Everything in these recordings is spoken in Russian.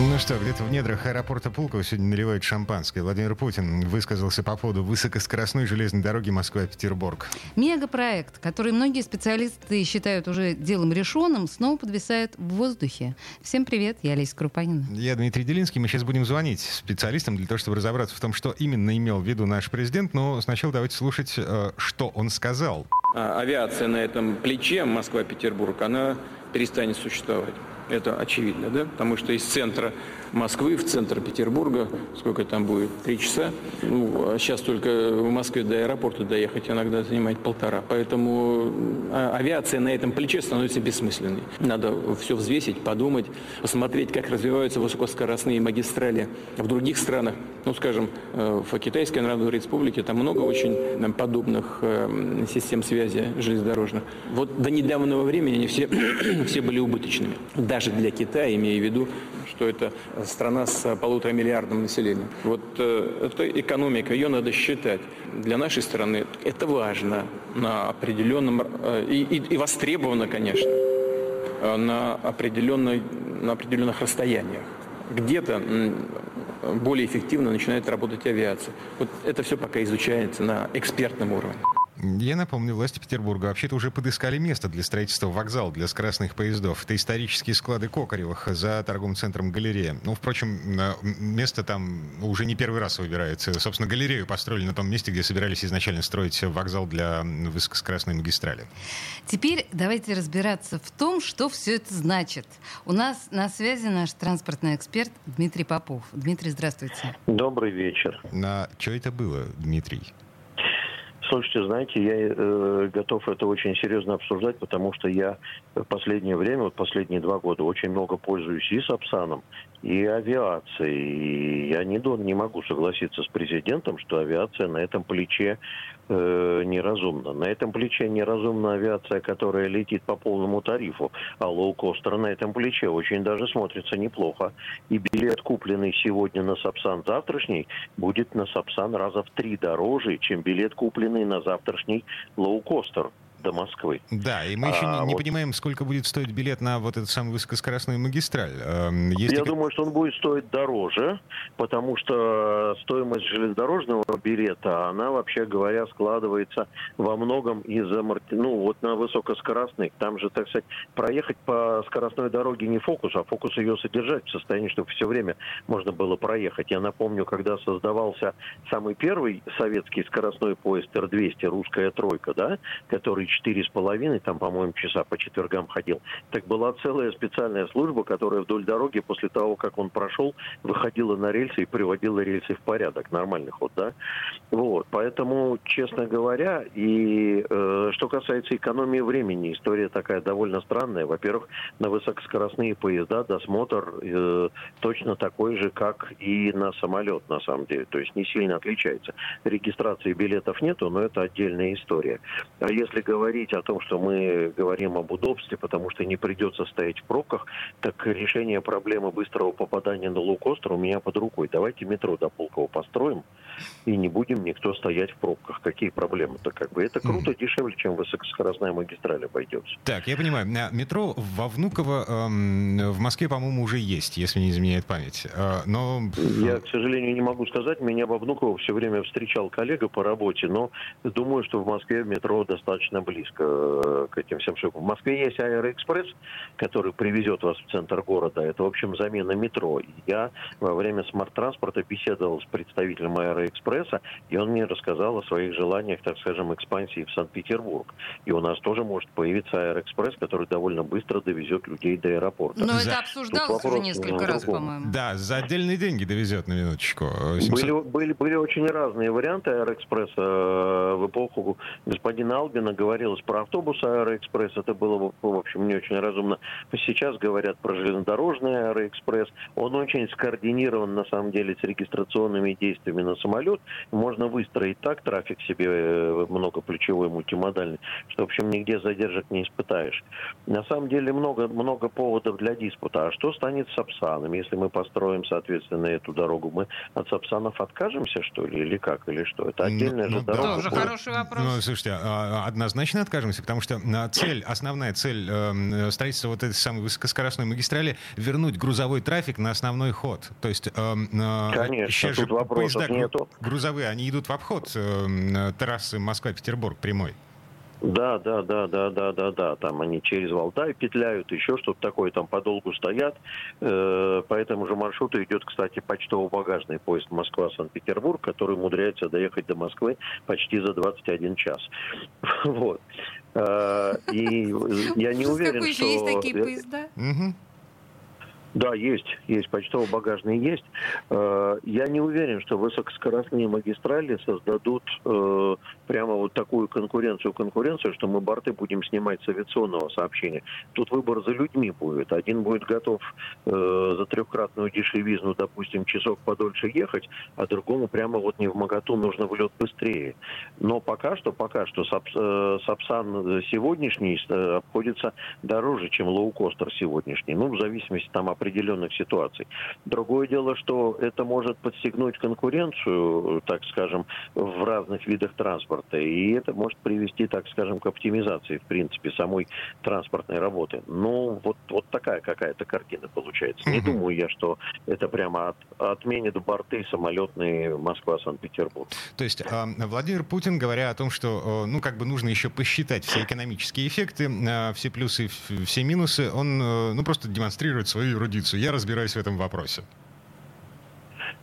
Ну что, где-то в недрах аэропорта Пулково сегодня наливают шампанское. Владимир Путин высказался по поводу высокоскоростной железной дороги Москва-Петербург. Мегапроект, который многие специалисты считают уже делом решенным, снова подвисает в воздухе. Всем привет, я Олеся Крупанина. Я Дмитрий Делинский. Мы сейчас будем звонить специалистам для того, чтобы разобраться в том, что именно имел в виду наш президент. Но сначала давайте слушать, э, что он сказал. А, авиация на этом плече Москва-Петербург, она перестанет существовать. Это очевидно, да? Потому что из центра Москвы в центр Петербурга, сколько там будет, три часа. Ну, а сейчас только в Москве до аэропорта доехать иногда занимает полтора. Поэтому а, авиация на этом плече становится бессмысленной. Надо все взвесить, подумать, посмотреть, как развиваются высокоскоростные магистрали в других странах. Ну, скажем, э, в Китайской Народной Республике там много очень э, подобных э, систем связи железнодорожных. Вот до недавнего времени они все, все были убыточными. Даже для Китая, имея в виду, что это страна с полутора миллиардным населением. Вот э, эта экономика, ее надо считать. Для нашей страны это важно на определенном, э, и, и, и востребовано, конечно, э, на, определенной, на определенных расстояниях. Где-то более эффективно начинает работать авиация. Вот это все пока изучается на экспертном уровне. Я напомню, власти Петербурга вообще-то уже подыскали место для строительства вокзала для скоростных поездов. Это исторические склады Кокаревых за торговым центром «Галерея». Ну, впрочем, место там уже не первый раз выбирается. Собственно, галерею построили на том месте, где собирались изначально строить вокзал для высокоскоростной магистрали. Теперь давайте разбираться в том, что все это значит. У нас на связи наш транспортный эксперт Дмитрий Попов. Дмитрий, здравствуйте. Добрый вечер. На что это было, Дмитрий? Слушайте, знаете, я э, готов это очень серьезно обсуждать, потому что я в последнее время, вот последние два года, очень много пользуюсь и Сапсаном, и авиацией. И я не, не могу согласиться с президентом, что авиация на этом плече э, неразумна. На этом плече неразумна авиация, которая летит по полному тарифу, а лоукостер на этом плече очень даже смотрится неплохо. И билет, купленный сегодня на Сапсан завтрашний, будет на Сапсан раза в три дороже, чем билет, купленный на завтрашний лоукостер до Москвы. Да, и мы еще а, не, не вот... понимаем, сколько будет стоить билет на вот эту самую высокоскоростную магистраль. Эм, есть Я думаю, что он будет стоить дороже, потому что стоимость железнодорожного билета, она, вообще говоря, складывается во многом из-за, ну, вот на высокоскоростных. Там же, так сказать, проехать по скоростной дороге не фокус, а фокус ее содержать в состоянии, чтобы все время можно было проехать. Я напомню, когда создавался самый первый советский скоростной поезд Р-200, русская тройка, да, который четыре с половиной, там, по-моему, часа по четвергам ходил. Так была целая специальная служба, которая вдоль дороги после того, как он прошел, выходила на рельсы и приводила рельсы в порядок. Нормальный ход, да? Вот. Поэтому, честно говоря, и э, что касается экономии времени, история такая довольно странная. Во-первых, на высокоскоростные поезда досмотр э, точно такой же, как и на самолет, на самом деле. То есть не сильно отличается. Регистрации билетов нету, но это отдельная история. А если говорить говорить о том, что мы говорим об удобстве, потому что не придется стоять в пробках, так решение проблемы быстрого попадания на лоукостер у меня под рукой. Давайте метро до Пулково построим, и не будем никто стоять в пробках. Какие проблемы-то как бы? Это круто, mm. дешевле, чем высокоскоростная магистраль обойдется. Так, я понимаю. Метро во Внуково эм, в Москве, по-моему, уже есть, если не изменяет память. Э, но... Я, к сожалению, не могу сказать. Меня во Внуково все время встречал коллега по работе, но думаю, что в Москве метро достаточно близко э, к этим всем штукам. В Москве есть Аэроэкспресс, который привезет вас в центр города. Это, в общем, замена метро. Я во время smart-транспорта беседовал с представителем Аэроэкспресса, и он мне рассказал о своих желаниях, так скажем, экспансии в Санкт-Петербург. И у нас тоже может появиться Аэроэкспресс, который довольно быстро довезет людей до аэропорта. Но за... это обсуждалось уже несколько раз, по-моему. Да, за отдельные деньги довезет на минуточку. 700... Были, были, были очень разные варианты Аэроэкспресса. Э, в эпоху господина Албина говорилось про автобус Аэроэкспресс, это было, в общем, не очень разумно. Сейчас говорят про железнодорожный Аэроэкспресс. Он очень скоординирован, на самом деле, с регистрационными действиями на самолет. Можно выстроить так трафик себе э, многоплечевой, мультимодальный, что, в общем, нигде задержек не испытаешь. На самом деле много, много поводов для диспута. А что станет с Сапсаном? Если мы построим, соответственно, эту дорогу, мы от Сапсанов откажемся, что ли, или как, или что? Это отдельная ну, же ну, дорога. Тоже хороший вопрос. Ну, слушайте, а, а, однозначно откажемся, потому что а, цель, основная цель э, строительства вот этой самой высокоскоростной магистрали вернуть грузовой трафик на основной ход. То есть э, Конечно, сейчас тут же поезда нету. грузовые, они идут в обход э, трассы Москва-Петербург прямой. Да, да, да, да, да, да, да. Там они через Валдай петляют, еще что-то такое, там подолгу стоят. Э, по этому же маршруту идет, кстати, почтово-багажный поезд Москва-Санкт-Петербург, который умудряется доехать до Москвы почти за 21 час. Вот. Э, и я не уверен, что... есть такие поезда? Да, есть, есть, почтово-багажные есть. Э, я не уверен, что высокоскоростные магистрали создадут э, прямо вот такую конкуренцию, конкуренцию, что мы борты будем снимать с авиационного сообщения. Тут выбор за людьми будет. Один будет готов э, за трехкратную дешевизну, допустим, часок подольше ехать, а другому прямо вот не в моготу нужно в быстрее. Но пока что, пока что Сапсан сегодняшний обходится дороже, чем лоукостер сегодняшний. Ну, в зависимости там от определенных ситуаций. Другое дело, что это может подстегнуть конкуренцию, так скажем, в разных видах транспорта, и это может привести, так скажем, к оптимизации, в принципе, самой транспортной работы. Ну, вот, вот такая какая-то картина получается. Не думаю я, что это прямо от, отменит борты самолетные Москва-Санкт-Петербург. То есть а, Владимир Путин, говоря о том, что, ну, как бы нужно еще посчитать все экономические эффекты, а, все плюсы, все минусы, он, э, ну, просто демонстрирует свою эрудицию. Я разбираюсь в этом вопросе.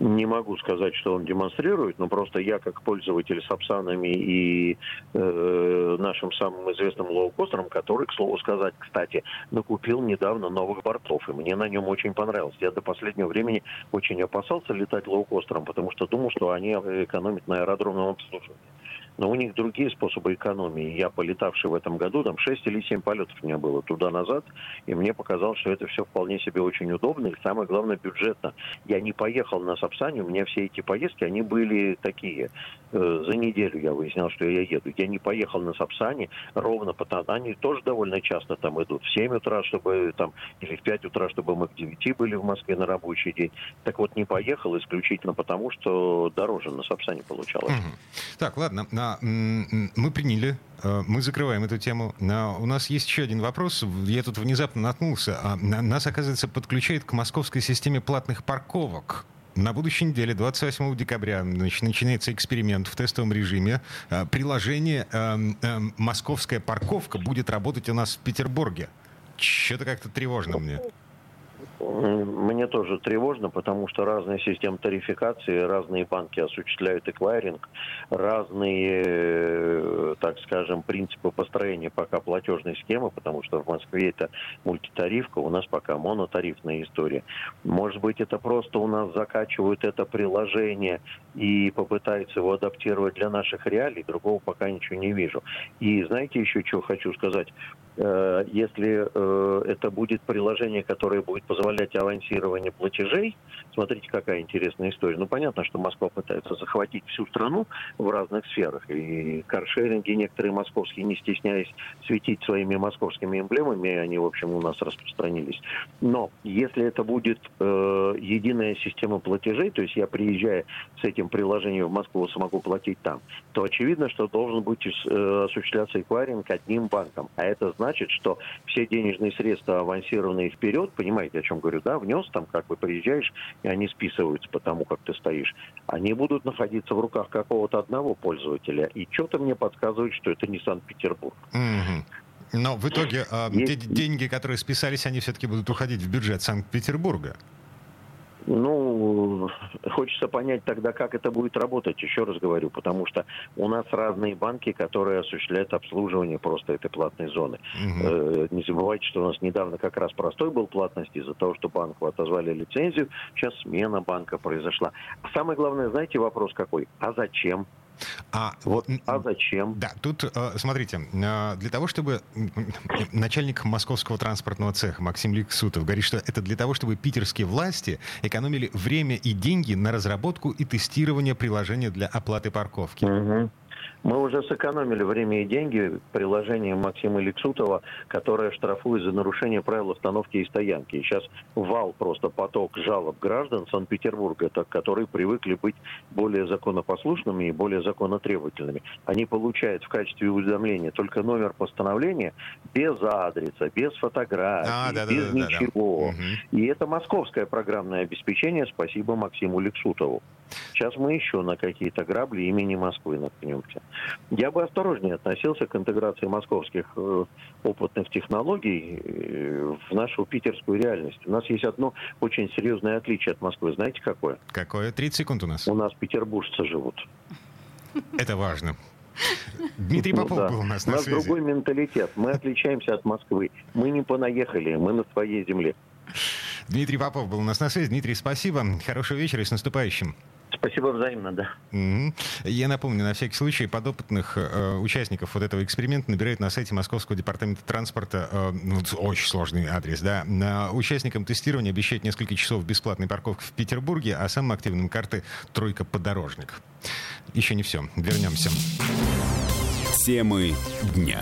Не могу сказать, что он демонстрирует, но просто я, как пользователь Сапсанами и э, нашим самым известным лоукостером, который, к слову сказать, кстати, накупил недавно новых бортов, и мне на нем очень понравилось. Я до последнего времени очень опасался летать лоукостером, потому что думал, что они экономят на аэродромном обслуживании но у них другие способы экономии. Я, полетавший в этом году, там 6 или 7 полетов у меня было туда-назад, и мне показалось, что это все вполне себе очень удобно, и самое главное, бюджетно. Я не поехал на Сапсане, у меня все эти поездки, они были такие. Э, за неделю я выяснял, что я еду. Я не поехал на Сапсане ровно потому, они тоже довольно часто там идут в 7 утра, чтобы там, или в 5 утра, чтобы мы к 9 были в Москве на рабочий день. Так вот, не поехал исключительно потому, что дороже на Сапсане получалось. Угу. Так, ладно, мы приняли, э, мы закрываем эту тему. У нас есть еще один вопрос. Я тут внезапно наткнулся. А, нас, оказывается, подключает к московской системе платных парковок. На будущей неделе, 28 декабря, значит, начинается эксперимент в тестовом режиме. Э, приложение э, «Московская парковка» будет работать у нас в Петербурге. Что-то как-то тревожно мне. Мне тоже тревожно, потому что разные системы тарификации, разные банки осуществляют эквайринг, разные, э, так скажем, принципы построения пока платежной схемы, потому что в Москве это мультитарифка, у нас пока монотарифная история. Может быть, это просто у нас закачивают это приложение и попытаются его адаптировать для наших реалий, другого пока ничего не вижу. И знаете еще, что хочу сказать? Э, если э, это будет приложение, которое будет позволять авансирование платежей, смотрите, какая интересная история. Ну, понятно, что Москва пытается захватить всю страну в разных сферах. И каршеринги некоторые московские, не стесняясь светить своими московскими эмблемами, они, в общем, у нас распространились. Но если это будет э, единая система платежей, то есть я приезжая с этим приложением в Москву, смогу платить там, то очевидно, что должен быть э, осуществляться эквайринг одним банком. А это значит, значит, что все денежные средства авансированные вперед, понимаете, о чем говорю, да, внес, там как бы приезжаешь, и они списываются по тому, как ты стоишь, они будут находиться в руках какого-то одного пользователя. И что-то мне подсказывает, что это не Санкт-Петербург. Но в итоге э, Есть... деньги, которые списались, они все-таки будут уходить в бюджет Санкт-Петербурга. Ну, хочется понять тогда, как это будет работать, еще раз говорю, потому что у нас разные банки, которые осуществляют обслуживание просто этой платной зоны. Угу. Не забывайте, что у нас недавно как раз простой был платность из-за того, что банку отозвали лицензию, сейчас смена банка произошла. Самое главное, знаете, вопрос какой? А зачем? А, вот, а зачем? Да, тут, э, смотрите, э, для того, чтобы начальник московского транспортного цеха Максим Ликсутов говорит, что это для того, чтобы питерские власти экономили время и деньги на разработку и тестирование приложения для оплаты парковки. Угу. Мы уже сэкономили время и деньги приложением Максима Лексутова, которое штрафует за нарушение правил остановки и стоянки. И сейчас вал просто поток жалоб граждан Санкт-Петербурга, которые привыкли быть более законопослушными и более законотребовательными. Они получают в качестве уведомления только номер постановления без адреса, без фотографий, а, да, без да, ничего. Да, да. И это московское программное обеспечение. Спасибо Максиму Лексутову. Сейчас мы еще на какие-то грабли имени Москвы наткнемся. Я бы осторожнее относился к интеграции московских э, опытных технологий э, в нашу питерскую реальность. У нас есть одно очень серьезное отличие от Москвы. Знаете, какое? Какое? 30 секунд у нас. У нас петербуржцы живут. Это важно. Дмитрий ну Попов ну, да. был у нас на У нас связи. другой менталитет. Мы отличаемся от Москвы. Мы не понаехали, мы на своей земле. Дмитрий Попов был у нас на связи. Дмитрий, спасибо. Хорошего вечера и с наступающим. Спасибо взаимно, да. Угу. Я напомню, на всякий случай, подопытных э, участников вот этого эксперимента набирают на сайте Московского департамента транспорта, э, ну, очень сложный адрес, да. На участникам тестирования обещают несколько часов бесплатной парковки в Петербурге, а самым активным карты «Тройка подорожник». Еще не все. Вернемся. Темы дня.